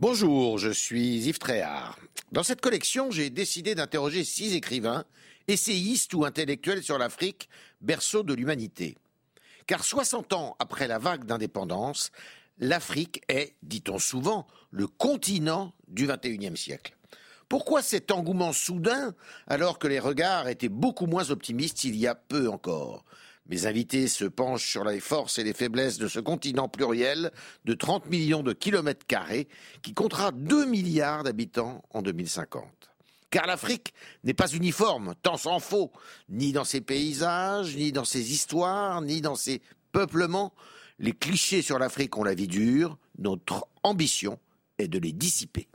Bonjour, je suis Yves Tréhard. Dans cette collection, j'ai décidé d'interroger six écrivains, essayistes ou intellectuels sur l'Afrique, berceau de l'humanité. Car 60 ans après la vague d'indépendance, l'Afrique est, dit-on souvent, le continent du XXIe siècle. Pourquoi cet engouement soudain alors que les regards étaient beaucoup moins optimistes il y a peu encore? Mes invités se penchent sur les forces et les faiblesses de ce continent pluriel de 30 millions de kilomètres carrés qui comptera 2 milliards d'habitants en 2050. Car l'Afrique n'est pas uniforme, tant s'en faut, ni dans ses paysages, ni dans ses histoires, ni dans ses peuplements. Les clichés sur l'Afrique ont la vie dure, notre ambition est de les dissiper.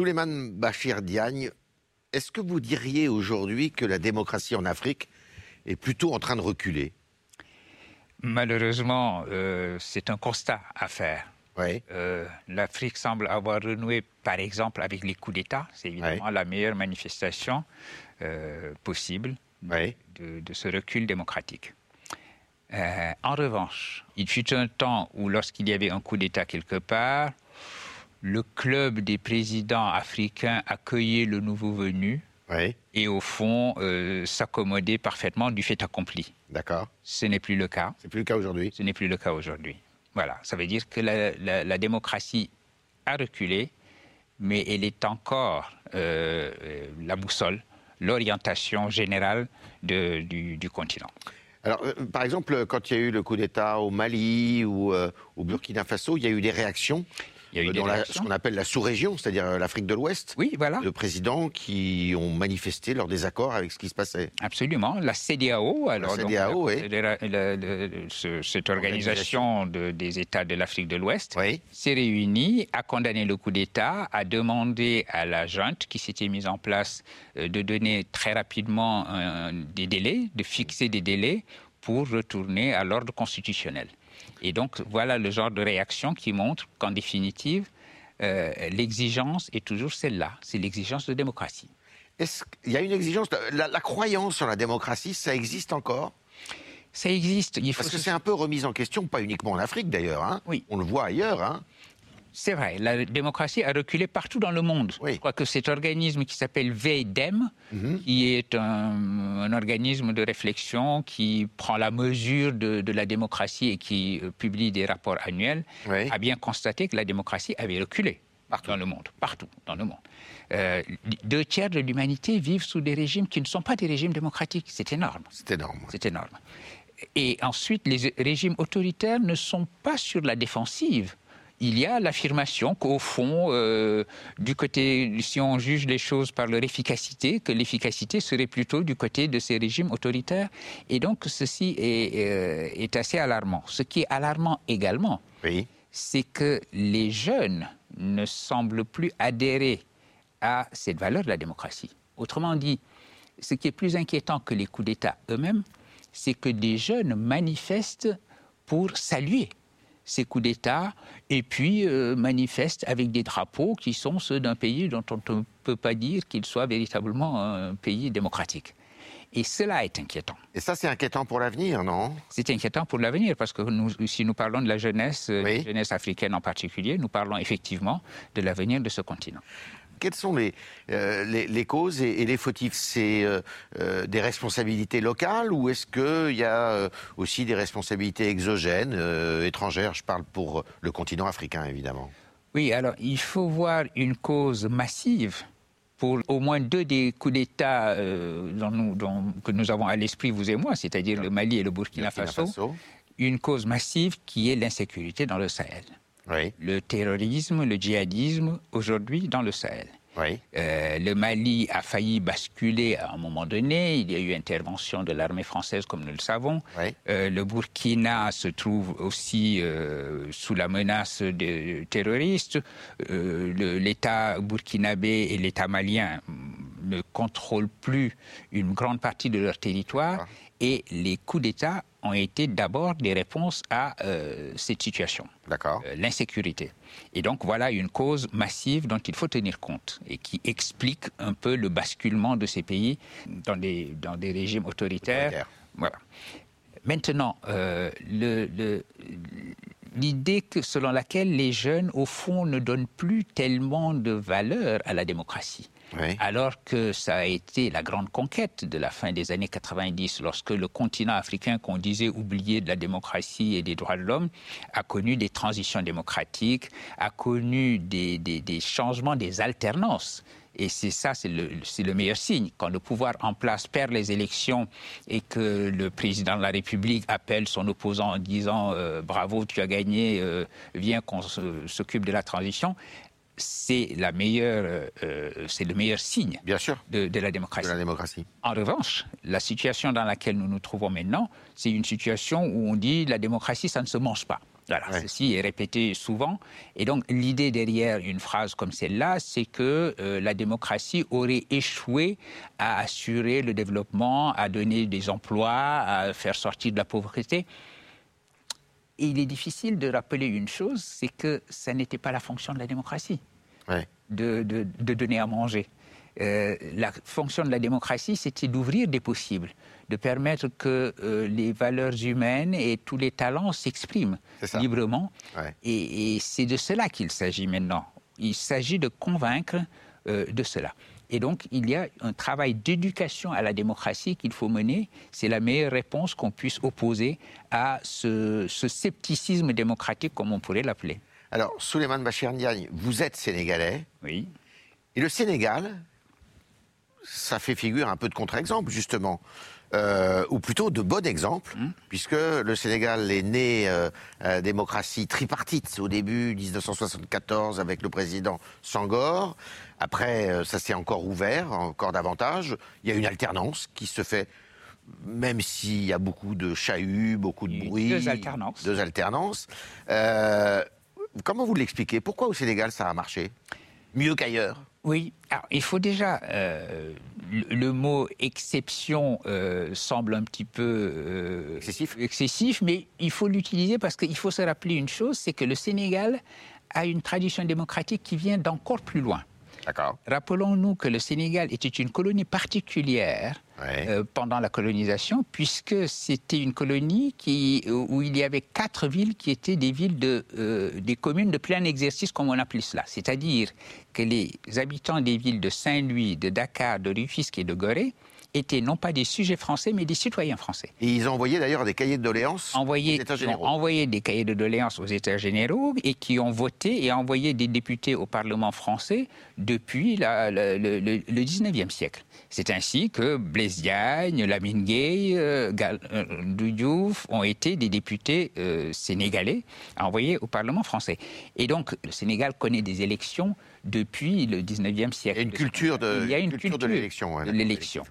Souleymane Bachir Diagne, est-ce que vous diriez aujourd'hui que la démocratie en Afrique est plutôt en train de reculer? Malheureusement, euh, c'est un constat à faire. Oui. Euh, L'Afrique semble avoir renoué, par exemple, avec les coups d'État. C'est évidemment la meilleure manifestation euh, possible Oui. de, de ce recul démocratique. En revanche, il fut un temps où, lorsqu'il y avait un coup d'État quelque part, le club des présidents africains accueillait le nouveau venu Oui, et, au fond, euh, s'accommodait parfaitement du fait accompli. d'accord. Ce n'est plus le cas. C'est plus le cas aujourd'hui. Ce n'est plus le cas aujourd'hui. Voilà, ça veut dire que la, la- la démocratie a reculé, mais elle est encore euh, euh, la boussole, l'orientation générale de- du, du continent. Alors, euh, par exemple, quand il y a eu le coup d'État au Mali ou euh, au Burkina Faso, il y a eu des réactions Il y a eu euh, dans la- ce qu'on appelle la sous-région, c'est-à-dire euh, l'Afrique de l'Ouest, Oui, voilà, de présidents qui ont manifesté leur désaccord avec ce qui se passait. absolument. La CDAO, alors donc, CEDEAO, oui. la- la- la- ce- cette organisation de- des États de l'Afrique de l'Ouest, Oui, s'est réunie, a condamné le coup d'État, a demandé à la junte qui s'était mise en place euh, de donner très rapidement des délais, de fixer des délais pour retourner à l'ordre constitutionnel. Et donc voilà le genre de réaction qui montre qu'en définitive, euh, l'exigence est toujours celle-là, c'est l'exigence de démocratie. Est-ce qu'il y a une exigence la, la croyance sur la démocratie, ça existe encore? Ça existe. Il faut Parce que se- c'est un peu remis en question, pas uniquement en Afrique d'ailleurs. hein. Oui. On le voit ailleurs. Hein. C'est vrai, la démocratie a reculé partout dans le monde. Oui. Je crois que cet organisme qui s'appelle VEDEM, Mhm. qui est un, un organisme de réflexion qui prend la mesure de, de la démocratie et qui euh, publie des rapports annuels, Oui. a bien constaté que la démocratie avait reculé Partout. dans le monde, partout dans le monde. Euh, deux tiers de l'humanité vivent sous des régimes qui ne sont pas des régimes démocratiques. C'est énorme. C'est énorme. C'est énorme. Et ensuite, les régimes autoritaires ne sont pas sur la défensive. Il y a l'affirmation qu'au fond, euh, du côté, si on juge les choses par leur efficacité, que l'efficacité serait plutôt du côté de ces régimes autoritaires. Et donc, ceci est, euh, est assez alarmant. Ce qui est alarmant également, Oui. c'est que les jeunes ne semblent plus adhérer à cette valeur de la démocratie. Autrement dit, ce qui est plus inquiétant que les coups d'État eux-mêmes, c'est que des jeunes manifestent pour saluer ces coups d'État et puis euh, manifestent avec des drapeaux qui sont ceux d'un pays dont on ne peut pas dire qu'il soit véritablement un pays démocratique. Et cela est inquiétant. Et ça, c'est inquiétant pour l'avenir, non? C'est inquiétant pour l'avenir parce que nous, si nous parlons de la jeunesse, euh, la jeunesse africaine en particulier, nous parlons effectivement de l'avenir de ce continent. Quelles sont les, euh, les, les causes et, et les fautifs? C'est euh, euh, des responsabilités locales ou est-ce qu'il y a aussi des responsabilités exogènes, étrangères? Je parle pour le continent africain, évidemment. Oui, alors il faut voir une cause massive pour au moins deux des coups d'État euh, dont nous- dont- que nous avons à l'esprit, vous et moi, c'est-à-dire le Mali et le Burkina, Burkina Faso, Faso. une cause massive qui est l'insécurité dans le Sahel. Oui. Le terrorisme, le djihadisme, aujourd'hui dans le Sahel. Euh, le Mali a failli basculer à un moment donné. Il y a eu intervention de l'armée française, comme nous le savons. Euh, le Burkina se trouve aussi euh, sous la menace de terroristes. L'État burkinabé et l'État malien ne contrôlent plus une grande partie de leur territoire. Ah. Et les coups d'État ont été d'abord des réponses à euh, cette situation, euh, l'insécurité. Et donc voilà une cause massive dont il faut tenir compte et qui explique un peu le basculement de ces pays dans des, dans des régimes autoritaires. Voilà. Maintenant, euh, l'idée que, selon laquelle les jeunes, au fond, ne donnent plus tellement de valeur à la démocratie alors que ça a été la grande conquête de la fin des années 90, lorsque le continent africain qu'on disait oublié de la démocratie et des droits de l'homme a connu des transitions démocratiques, a connu des, changements, des alternances. Et c'est ça, c'est le, meilleur signe. Quand le pouvoir en place perd les élections et que le président de la République appelle son opposant en disant euh, bravo, tu as gagné, euh, viens qu'on s'occupe de la transition, c'est la meilleure, euh, euh, c'est le meilleur signe Bien sûr. De, la démocratie. la démocratie. En revanche, la situation dans laquelle nous nous trouvons maintenant, c'est une situation où on dit la démocratie, ça ne se mange pas. Voilà, ceci est répété souvent. Et donc, l'idée derrière une phrase comme celle-là, c'est que euh, la démocratie aurait échoué à assurer le développement, à donner des emplois, à faire sortir de la pauvreté. Et il est difficile de rappeler une chose, c'est que ça n'était pas la fonction de la démocratie de, donner à manger. Euh, la fonction de la démocratie, c'était d'ouvrir des possibles, de permettre que euh, les valeurs humaines et tous les talents s'expriment librement. Et, c'est de cela qu'il s'agit maintenant. Il s'agit de convaincre euh, de cela. Et donc, il y a un travail d'éducation à la démocratie qu'il faut mener. C'est la meilleure réponse qu'on puisse opposer à ce, scepticisme démocratique, comme on pourrait l'appeler. Alors, Souleymane Bachir Ndiaye, vous êtes sénégalais. Oui. Et le Sénégal, ça fait figure un peu de contre-exemple, justement. Euh, ou plutôt de bon exemple, hum. puisque le Sénégal est né euh, à démocratie tripartite au début 1974 avec le président Sangor. Après, euh, ça s'est encore ouvert, encore davantage. Il y a une alternance qui se fait, même s'il y a beaucoup de chahuts, beaucoup de bruit. Deux alternances. Deux alternances. Comment vous l'expliquez? Pourquoi au Sénégal ça a marché? Mieux qu'ailleurs? Oui, alors il faut déjà. Euh, le, mot exception euh, semble un petit peu euh, excessif. excessif, mais il faut l'utiliser parce qu'il faut se rappeler une chose c'est que le Sénégal a une tradition démocratique qui vient d'encore plus loin. Rappelons-nous que le Sénégal était une colonie particulière euh, pendant la colonisation, puisque c'était une colonie qui, où il y avait quatre villes qui étaient des villes de, euh, des communes de plein exercice, comme on appelait cela. C'est-à-dire que les habitants des villes de Saint-Louis, de Dakar, de Rufisque et de Gorée étaient non pas des sujets français, mais des citoyens français. Et ils ont envoyé d'ailleurs des cahiers de doléances aux États généraux. Ont envoyé des cahiers de doléances aux États généraux et qui ont voté et envoyé des députés au Parlement français depuis le, le, 19e siècle. C'est ainsi que Blaise Diagne, Lamine Gueye, euh, euh ont été des députés euh, sénégalais envoyés au Parlement français. Et donc, le Sénégal connaît des élections depuis le 19e siècle. Il y a une culture de, Il y a une culture, de l'élection. l'élection.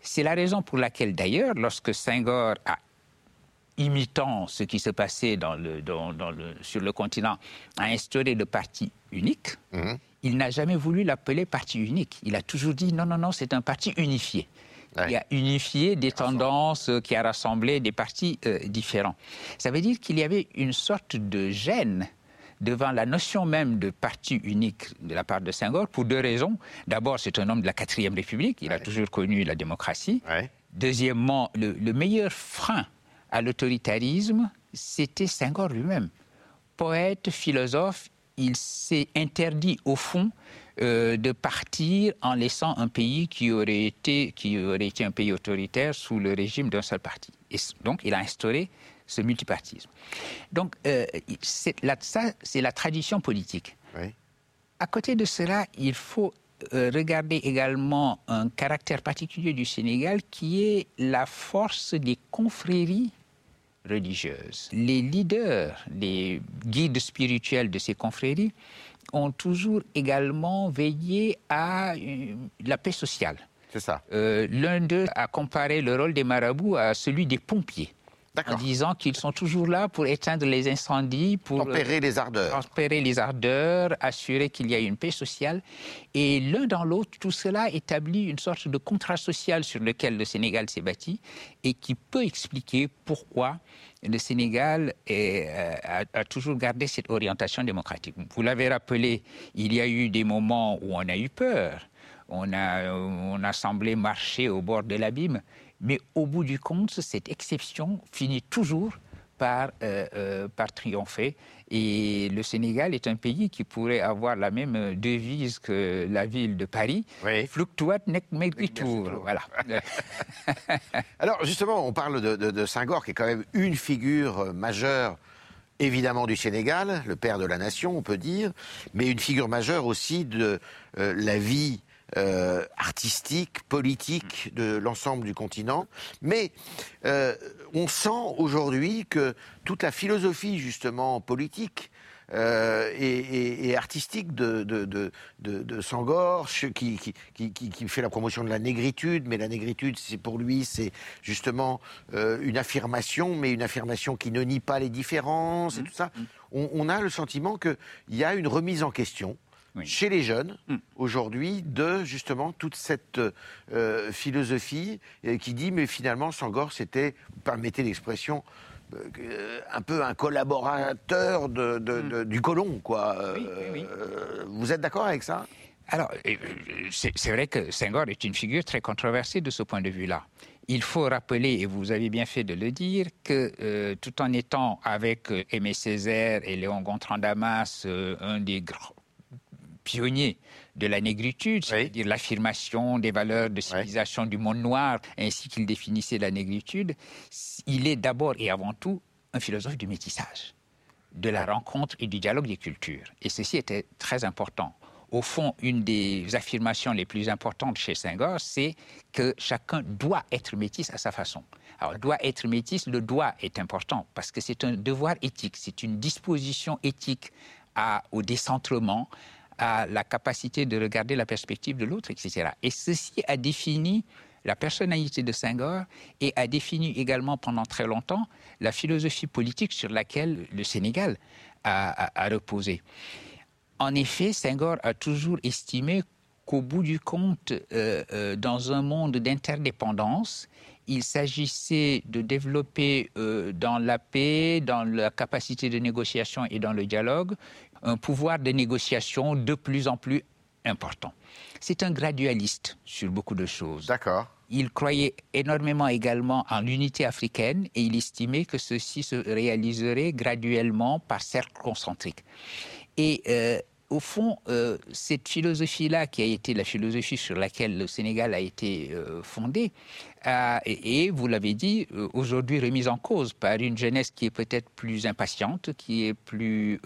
C'est la raison pour laquelle, d'ailleurs, lorsque Senghor a imitant ce qui se passait dans le, dans, le, sur le continent, a instauré le parti unique, mhm. il n'a jamais voulu l'appeler parti unique. Il a toujours dit non, non, non, c'est un parti unifié. Il a unifié des tendances, qui a rassemblé des partis euh, différents. Ça veut dire qu'il y avait une sorte de gêne devant la notion même de parti unique de la part de Senghor pour deux raisons. D'abord, c'est un homme de la quatrième République, il a toujours connu la démocratie. Deuxièmement, le, meilleur frein à l'autoritarisme, c'était Senghor lui-même. Poète, philosophe, il s'est interdit au fond euh, de partir en laissant un pays qui aurait, été, qui aurait été un pays autoritaire sous le régime d'un seul parti. Et donc il a instauré ce multipartisme. Donc, euh, ça, c'est la tradition politique. À côté de cela, il faut euh, regarder également un caractère particulier du Sénégal qui est la force des confréries religieuses. Les leaders, les guides spirituels de ces confréries ont toujours également veillé à la paix sociale. C'est ça. L'un d'eux a comparé le rôle des marabouts à celui des pompiers en disant qu'ils sont toujours là pour éteindre les incendies, pour tempérer les ardeurs, tempérer les ardeurs, assurer qu'il y a une paix sociale. Et l'un dans l'autre, tout cela établit une sorte de contrat social sur lequel le Sénégal s'est bâti et qui peut expliquer pourquoi le Sénégal euh, a, toujours gardé cette orientation démocratique. Vous l'avez rappelé, il y a eu des moments où on a eu peur. On a, on a semblé marcher au bord de l'abîme. Mais au bout du compte, cette exception finit toujours par, euh, euh, par triompher. Et le Sénégal est un pays qui pourrait avoir la même devise que la ville de Paris. Oui. Fluctuat nec Voilà. Alors justement, on parle de, de, Senghor, qui est quand même une figure majeure évidemment du Sénégal, le père de la nation, on peut dire, mais une figure majeure aussi de euh, la vie euh, artistique, politique de l'ensemble du continent. Mais euh, on sent aujourd'hui que toute la philosophie justement politique euh, et, artistique de, de, de, de, Sangor, qui, qui, qui, fait la promotion de la négritude, mais la négritude, c'est pour lui, c'est justement une affirmation, mais une affirmation qui ne nie pas les différences et mmh. tout ça. On, on a le sentiment qu'il y a une remise en question chez les jeunes mm. aujourd'hui de justement toute cette euh, philosophie euh, qui dit mais finalement Sangor c'était, permettez l'expression, euh, un peu un collaborateur mm. du colon quoi. vous êtes d'accord avec ça? Alors, c'est vrai que Senghor est une figure très controversée de ce point de vue-là. Il faut rappeler, et vous avez bien fait de le dire, que tout en étant avec Aimé Césaire et Léon Gontran Damas, un des grands pionnier de la négritude, c'est-à-dire l'affirmation des valeurs de civilisation du monde noir, ainsi qu'il définissait la négritude, il est d'abord et avant tout un philosophe du métissage, de la rencontre et du dialogue des cultures. Et ceci était très important. Au fond, une des affirmations les plus importantes chez Senghor, c'est que chacun doit être métis à sa façon. Alors, doit être métis, le droit est important parce que c'est un devoir éthique, c'est une disposition éthique à, au décentrement, à la capacité de regarder la perspective de l'autre, etc. Et ceci a défini la personnalité de Senghor et a défini également pendant très longtemps la philosophie politique sur laquelle le Sénégal a, reposé. En effet, Senghor a toujours estimé qu'au bout du compte, euh, euh, dans un monde d'interdépendance, il s'agissait de développer euh, dans la paix, dans la capacité de négociation et dans le dialogue, un pouvoir de négociation de plus en plus important. C'est un gradualiste sur beaucoup de choses. D'accord. Il croyait énormément également en l'unité africaine et il estimait que ceci se réaliserait graduellement par cercles concentriques. Et euh, au fond, euh, cette philosophie-là, qui a été la philosophie sur laquelle le Sénégal a été euh, fondé, et, vous l'avez dit, aujourd'hui remise en cause par une jeunesse qui est peut-être plus impatiente, qui est plus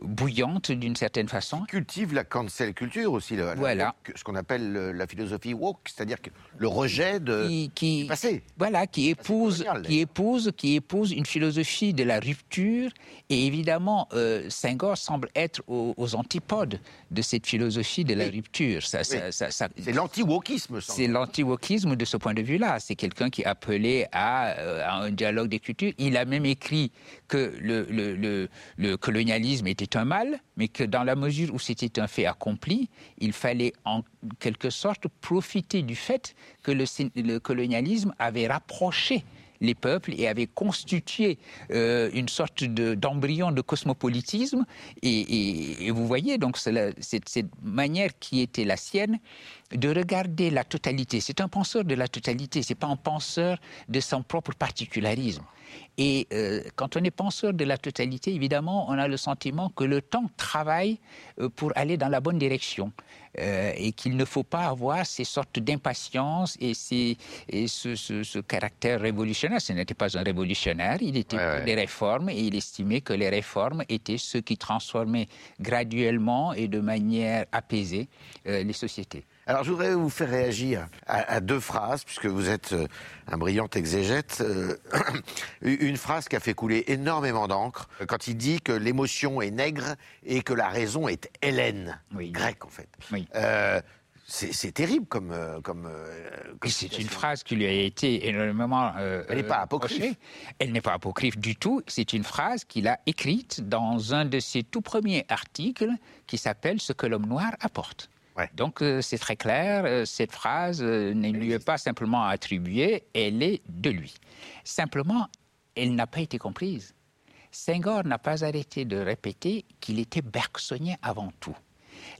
bouillante d'une certaine façon. cultive la cancel culture aussi, voilà. ce qu'on appelle la philosophie woke, c'est-à-dire le rejet de, qui, du passé. Voilà, qui épouse, qui épouse, qui épouse une philosophie de la rupture. Et évidemment, euh, Senghor semble être aux, antipodes de cette philosophie de la rupture. Ça, c'est l'anti-wokisme. C'est l'anti-wokisme de ce point de vue-là. C'est quelqu'un qui appelait à, euh, à, un dialogue des cultures. Il a même écrit que le colonialisme était un mal, mais que dans la mesure où c'était un fait accompli, il fallait en quelque sorte profiter du fait que le, colonialisme avait rapproché les peuples et avait constitué euh, une sorte d'embryon de, cosmopolitisme. Et, vous voyez donc cette, manière qui était la sienne de regarder la totalité. C'est un penseur de la totalité, c'est pas un penseur de son propre particularisme. Et euh, quand on est penseur de la totalité, évidemment, on a le sentiment que le temps travaille euh, pour aller dans la bonne direction. Euh, et qu'il ne faut pas avoir ces sortes d'impatience et, ces, et ce, ce, caractère révolutionnaire. Ce n'était pas un révolutionnaire, il était pour les réformes et il estimait que les réformes étaient ce qui transformaient graduellement et de manière apaisée euh, les sociétés. Alors, je voudrais vous faire réagir à, deux phrases, puisque vous êtes euh, un brillant exégète. Euh, une phrase qui a fait couler énormément d'encre, quand il dit que l'émotion est nègre et que la raison est hélène, grecque en fait. Oui. Euh, c'est terrible comme. comme, c'est une phrase qui lui a été énormément. Elle n'est pas apocryphe. Elle n'est pas apocryphe du tout. C'est une phrase qu'il a écrite dans un de ses tout premiers articles qui s'appelle Ce que l'homme noir apporte. Donc euh, c'est très clair, euh, cette phrase ne lui est pas simplement attribuée, elle est de lui. Simplement, elle n'a pas été comprise. Senghor n'a pas arrêté de répéter qu'il était bergsonien avant tout.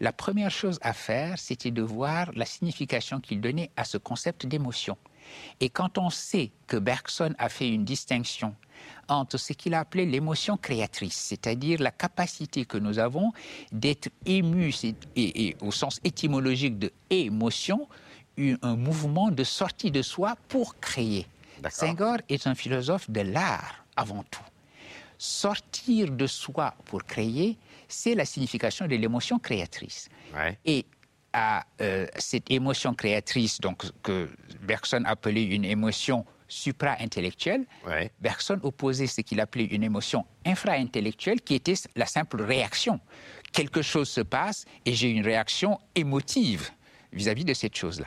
La première chose à faire, c'était de voir la signification qu'il donnait à ce concept d'émotion. Et quand on sait que Bergson a fait une distinction entre ce qu'il a appelé l'émotion créatrice, c'est-à-dire la capacité que nous avons d'être émus, et, au sens étymologique de émotion, un mouvement de sortie de soi pour créer. Senghor est un philosophe de l'art avant tout. Sortir de soi pour créer, c'est la signification de l'émotion créatrice. Et à euh, cette émotion créatrice, donc que Bergson appelait une émotion supra-intellectuelle, Bergson opposait ce qu'il appelait une émotion infra-intellectuelle qui était la simple réaction. Quelque chose se passe et j'ai une réaction émotive vis-à-vis de cette chose-là.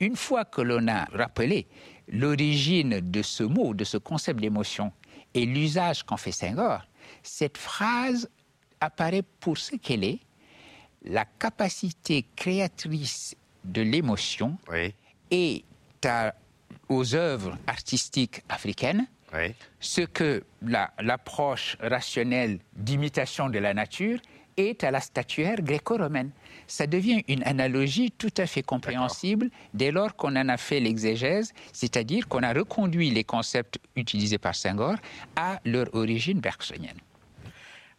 Une fois que l'on a rappelé l'origine de ce mot, de ce concept d'émotion et l'usage qu'en fait Senghor, cette phrase apparaît pour ce qu'elle est, la capacité créatrice de l'émotion est à aux œuvres artistiques africaines, ce que l'approche rationnelle d'imitation de la nature est à la statuaire gréco-romaine. Ça devient une analogie tout à fait compréhensible dès lors qu'on en a fait l'exégèse, c'est-à-dire qu'on a reconduit les concepts utilisés par Senghor à leur origine bergsonienne.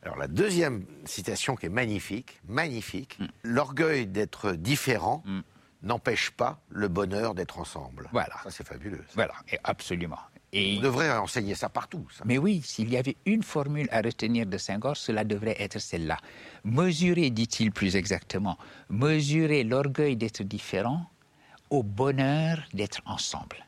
Alors la deuxième citation qui est magnifique, magnifique, mm. l'orgueil d'être différent mm n'empêche pas le bonheur d'être ensemble. Voilà. Ça, c'est fabuleux. Voilà, et absolument. Et... On devrait enseigner ça partout. Mais oui, s'il y avait une formule à retenir de Senghor, cela devrait être celle-là. Mesurer, dit-il plus exactement, mesurer l'orgueil d'être différent au bonheur d'être ensemble.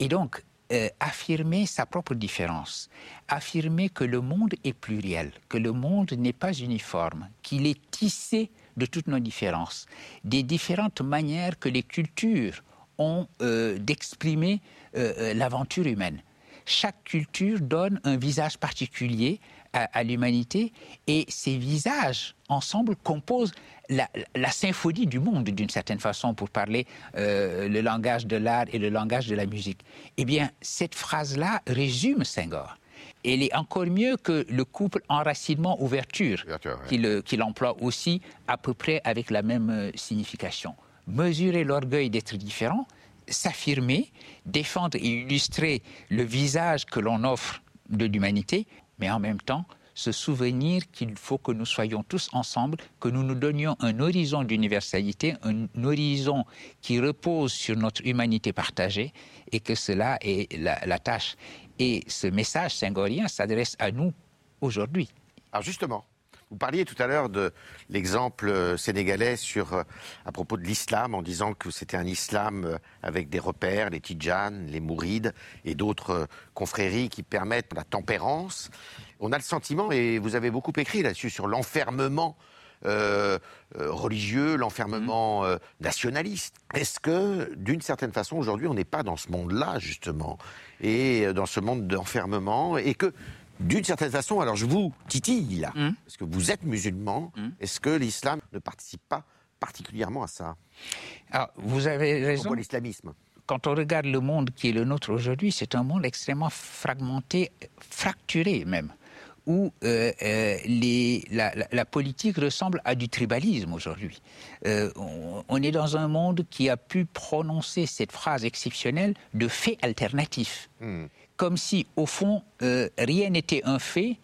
Et donc, euh, affirmer sa propre différence, affirmer que le monde est pluriel, que le monde n'est pas uniforme, qu'il est tissé de toutes nos différences, des différentes manières que les cultures ont euh, d'exprimer euh, euh, l'aventure humaine. Chaque culture donne un visage particulier à, l'humanité et ces visages ensemble composent la, symphonie du monde d'une certaine façon pour parler le langage de l'art et le langage de la musique. Eh bien, cette phrase-là résume Senghor elle est encore mieux que le couple enracinement-ouverture, qu'il emploie aussi à peu près avec la même euh, signification. Mesurer l'orgueil d'être différent, s'affirmer, défendre et illustrer le visage que l'on offre de l'humanité, mais en même temps se souvenir qu'il faut que nous soyons tous ensemble, que nous nous donnions un horizon d'universalité, un horizon qui repose sur notre humanité partagée, et que cela est la tâche et ce message singorien s'adresse à nous aujourd'hui. Alors justement, vous parliez tout à l'heure de l'exemple euh, sénégalais sur, euh, à propos de l'islam, en disant que c'était un islam euh, avec des repères, les tijanes, les mourides et d'autres confréries qui permettent la tempérance. On a le sentiment, et vous avez beaucoup écrit là-dessus, sur l'enfermement religieux, l'enfermement mmh. nationaliste. Est-ce que, d'une certaine façon, aujourd'hui, on n'est pas dans ce monde-là, justement et euh, dans ce monde d'enfermement, et que d'une certaine façon, alors je vous titille là, hum. parce que vous êtes musulman, hum. est-ce que l'islam ne participe pas particulièrement à ça? Alors, Vous avez raison. l'islamisme? Quand on regarde le monde qui est le nôtre aujourd'hui, c'est un monde extrêmement fragmenté, fracturé même, où euh, euh, les, la, politique ressemble à du tribalisme aujourd'hui. on, est dans un monde qui a pu prononcer cette phrase exceptionnelle de fait alternatif. Hmm. Comme si, au fond, euh, rien n'était un fait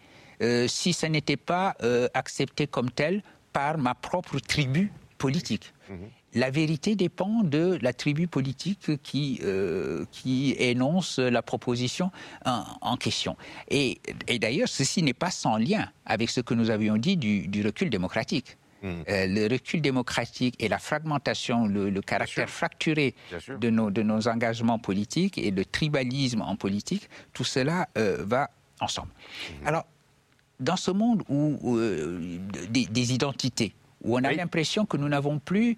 si ça n'était pas accepté comme tel par ma propre tribu politique. Mhm. La vérité dépend de la tribu politique qui, euh, qui énonce la proposition en, question. Et, d'ailleurs, ceci n'est pas sans lien avec ce que nous avions dit du, recul démocratique. Mhm. Euh, le recul démocratique et la fragmentation, le, caractère fracturé de nos, de nos engagements politiques et le tribalisme en politique, tout cela euh, va ensemble. Mhm. Alors, dans ce monde où, des, identités, où on a l'impression que nous n'avons plus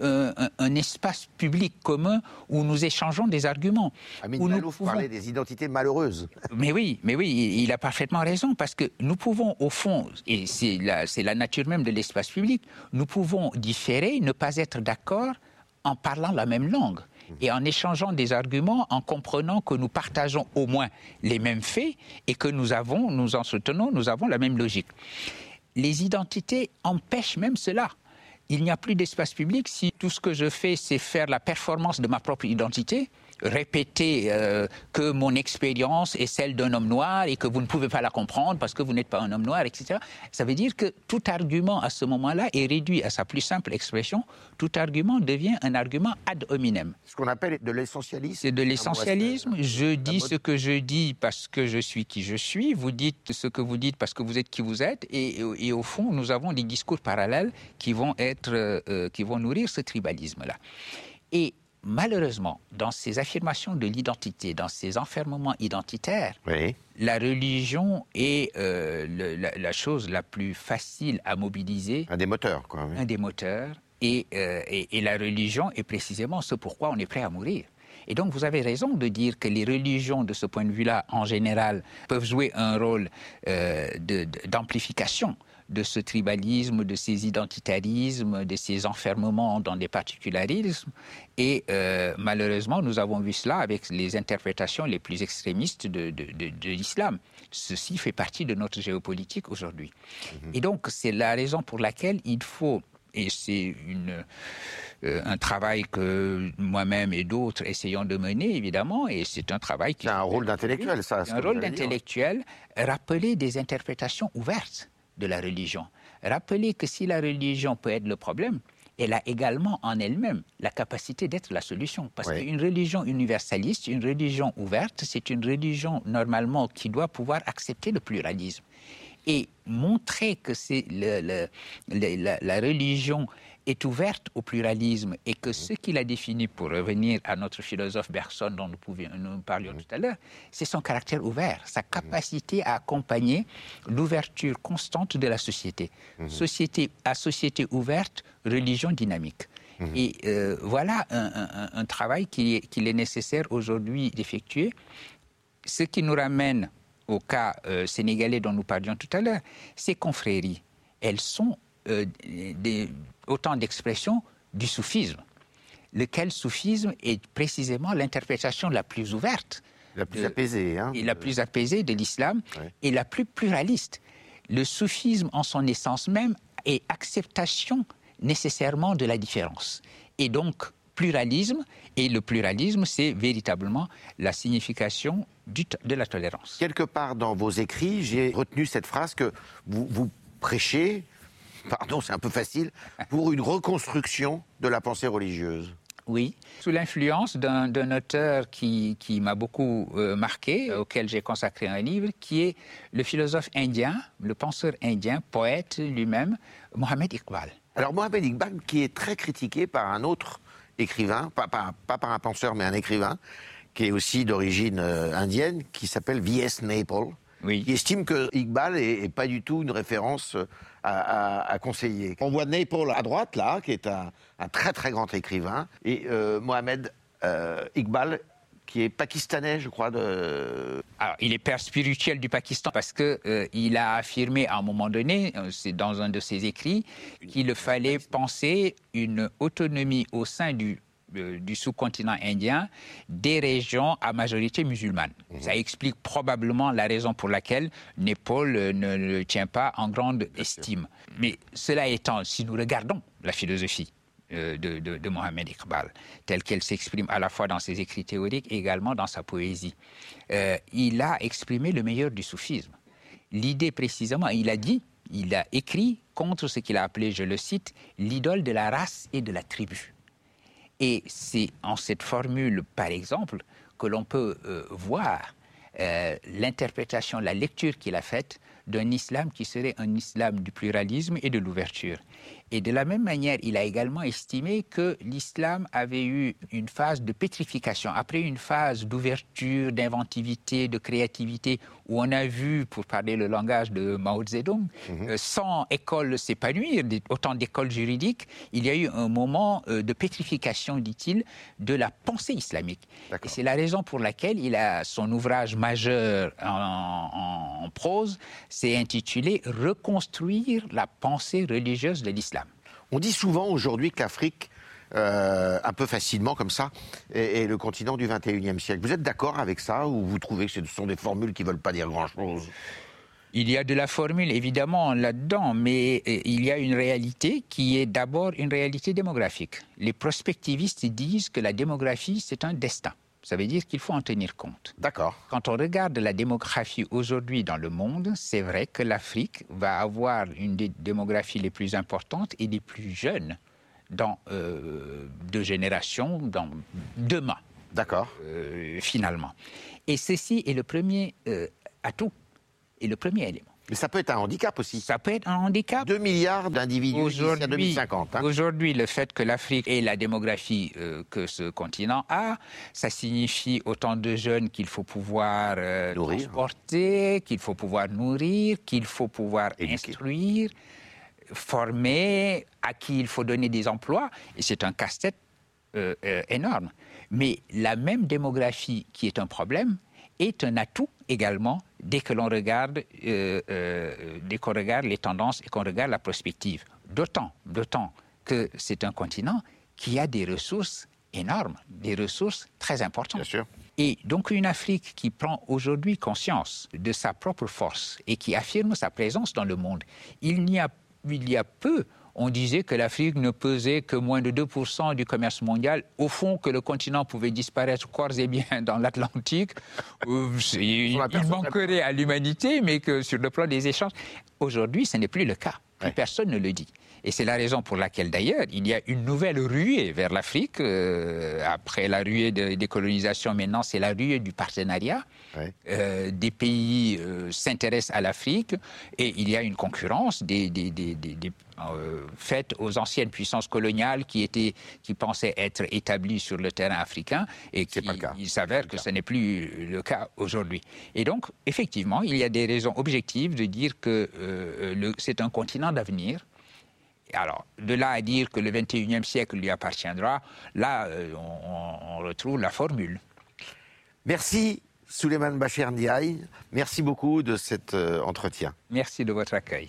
euh, un, espace public commun où nous échangeons des arguments. Amin où nous pouvons... parlait des identités malheureuses. Mais oui, mais oui, il a parfaitement raison, parce que nous pouvons, au fond, et c'est la, la nature même de l'espace public, nous pouvons différer, ne pas être d'accord en parlant la même langue et en échangeant des arguments, en comprenant que nous partageons au moins les mêmes faits et que nous avons, nous en soutenons, nous avons la même logique. Les identités empêchent même cela il n'y a plus d'espace public si tout ce que je fais, c'est faire la performance de ma propre identité répéter euh, que mon expérience est celle d'un homme noir et que vous ne pouvez pas la comprendre parce que vous n'êtes pas un homme noir, etc. Ça veut dire que tout argument à ce moment-là est réduit à sa plus simple expression. Tout argument devient un argument ad hominem. Ce qu'on appelle de l'essentialisme. C'est de l'essentialisme. Je dis ce que je dis parce que je suis qui je suis. Vous dites ce que vous dites parce que vous êtes qui vous êtes. Et, et au fond, nous avons des discours parallèles qui vont être, euh, qui vont nourrir ce tribalisme-là. Et malheureusement, dans ces affirmations de l'identité, dans ces enfermements identitaires, la religion est euh, la, chose la plus facile à mobiliser. Un des moteurs, quoi. Un des moteurs. Euh, et, et, la religion est précisément ce pourquoi on est prêt à mourir. Et donc, vous avez raison de dire que les religions, de ce point de vue-là, en général, peuvent jouer un rôle euh, d'amplification de ce tribalisme, de ces identitarismes, de ces enfermements dans des particularismes. Et euh, malheureusement, nous avons vu cela avec les interprétations les plus extrémistes de, l'islam. Ceci fait partie de notre géopolitique aujourd'hui. Mhm. Et donc, c'est la raison pour laquelle il faut, et c'est. Euh, un travail que moi-même et d'autres essayons de mener, évidemment, et c'est un travail qui... C'est un rôle d'intellectuel, ça. Un rôle d'intellectuel, rappeler des interprétations ouvertes de la religion. Rappelez que si la religion peut être le problème, elle a également en elle-même la capacité d'être la solution. Parce qu'une religion universaliste, une religion ouverte, c'est une religion normalement qui doit pouvoir accepter le pluralisme. Et montrer que c'est la, religion est ouverte au pluralisme et que ce qu'il a défini, pour revenir à notre philosophe Bergson dont nous, pouvions, nous parlions tout à l'heure, c'est son caractère ouvert, sa capacité à accompagner l'ouverture constante de la société. Mhm. Société à société ouverte, religion dynamique. Mhm. Et euh, voilà un, travail qu'il est, nécessaire aujourd'hui d'effectuer, ce qui nous ramène au cas euh, sénégalais dont nous parlions tout à l'heure, ces confréries, elles sont euh, des, autant d'expressions du soufisme. Lequel soufisme est précisément l'interprétation la plus ouverte. La plus apaisée. Hein, et la plus apaisée de l'islam et la plus pluraliste. Le soufisme, en son essence même, est acceptation nécessairement de la différence. Et donc, pluralisme, et le pluralisme, c'est véritablement la signification du, de la tolérance. Quelque part dans vos écrits, j'ai retenu cette phrase que vous, vous prêchez pardon, c'est un peu facile, pour une reconstruction de la pensée religieuse. Oui, sous l'influence d'un auteur qui, m'a beaucoup euh, marqué, auquel j'ai consacré un livre, qui est le philosophe indien, le penseur indien, poète lui-même, Mohamed Iqbal. Alors Mohamed Iqbal, qui est très critiqué par un autre écrivain, pas, par un penseur, mais un écrivain, qui est aussi d'origine euh, indienne, qui s'appelle V.S. Naipaul, oui. qui estime que Iqbal n'est pas du tout une référence euh, à, conseiller. On voit Naipaul à droite, là, qui est un, très très grand écrivain, et euh, Mohamed euh, Iqbal, qui est pakistanais, je crois. De... Alors, il est père spirituel du Pakistan parce que euh, il a affirmé à un moment donné, c'est dans un de ses écrits, qu'il fallait penser une autonomie au sein du euh, du sous-continent indien des régions à majorité musulmane. Mhm. Ça explique probablement la raison pour laquelle Népal euh, ne le tient pas en grande estime. Mais cela étant, si nous regardons la philosophie euh, de, Mohamed Iqbal, telle qu'elle s'exprime à la fois dans ses écrits théoriques et également dans sa poésie, il a exprimé le meilleur du soufisme. L'idée précisément, il a dit Il a écrit contre ce qu'il a appelé, je le cite, l'idole de la race et de la tribu. Et c'est en cette formule, par exemple, que l'on peut euh, voir euh, l'interprétation, la lecture qu'il a faite d'un islam qui serait un islam du pluralisme et de l'ouverture. Et de la même manière, il a également estimé que l'islam avait eu une phase de pétrification, après une phase d'ouverture, d'inventivité, de créativité, où on a vu, pour parler le langage de Mao Zedong, mhm. euh, sans école s'épanouir, autant d'écoles juridiques, il y a eu un moment euh, de pétrification, dit-il, de la pensée islamique. Et c'est la raison pour laquelle il a son ouvrage majeur en, en prose, c'est intitulé Reconstruire la pensée religieuse de l'islam. On dit souvent aujourd'hui que l'Afrique, euh, un peu facilement comme ça, est, le continent du 21e siècle. Vous êtes d'accord avec ça ou vous trouvez que ce sont des formules qui ne veulent pas dire grand-chose? Il y a de la formule évidemment là-dedans, mais euh, il y a une réalité qui est d'abord une réalité démographique. Les prospectivistes disent que la démographie, c'est un destin. Ça veut dire qu'il faut en tenir compte. D'accord. Quand on regarde la démographie aujourd'hui dans le monde, c'est vrai que l'Afrique va avoir une des démographies les plus importantes et les plus jeunes dans euh, deux générations, dans demain. D'accord. Euh, finalement. Et ceci est le premier euh, atout et le premier élément. Mais ça peut être un handicap aussi. Ça peut être un handicap. 2 milliards d'individus aujourd'hui, à 2050. Hein. Aujourd'hui, le fait que l'Afrique ait la démographie euh, que ce continent a, ça signifie autant de jeunes qu'il faut pouvoir euh, transporter, qu'il faut pouvoir nourrir, qu'il faut pouvoir instruire, former, à qui il faut donner des emplois. Et c'est un casse-tête euh, énorme. Mais la même démographie qui est un problème est un atout également dès que l'on regarde, euh, euh, dès qu'on regarde les tendances et qu'on regarde la prospective. D'autant, d'autant que c'est un continent qui a des ressources énormes, des ressources très importantes. Bien sûr. Et donc une Afrique qui prend aujourd'hui conscience de sa propre force et qui affirme sa présence dans le monde. Il y a, il y a peu, on disait que l'Afrique ne pesait que moins de 2% du commerce mondial. Au fond, que le continent pouvait disparaître corps et bien dans l'Atlantique. Euh, il, manquerait à l'humanité, mais que sur le plan des échanges. Aujourd'hui, ce n'est plus le cas. Personne ne le dit. Et c'est la raison pour laquelle, d'ailleurs, il y a une nouvelle ruée vers l'Afrique. Euh, après la ruée des colonisations, maintenant, c'est la ruée du partenariat. Euh, des pays euh, s'intéressent à l'Afrique et il y a une concurrence des, faite aux anciennes puissances coloniales qui, étaient, qui pensaient être établies sur le terrain africain et qui, il s'avère que ce n'est plus le cas aujourd'hui. Et donc, effectivement, il y a des raisons objectives de dire que c'est un continent d'avenir alors, de là à dire que le 21e siècle lui appartiendra, là, euh, on, retrouve la formule. Merci, Souleymane Bacher Ndiaye. Merci beaucoup de cet euh, entretien. Merci de votre accueil.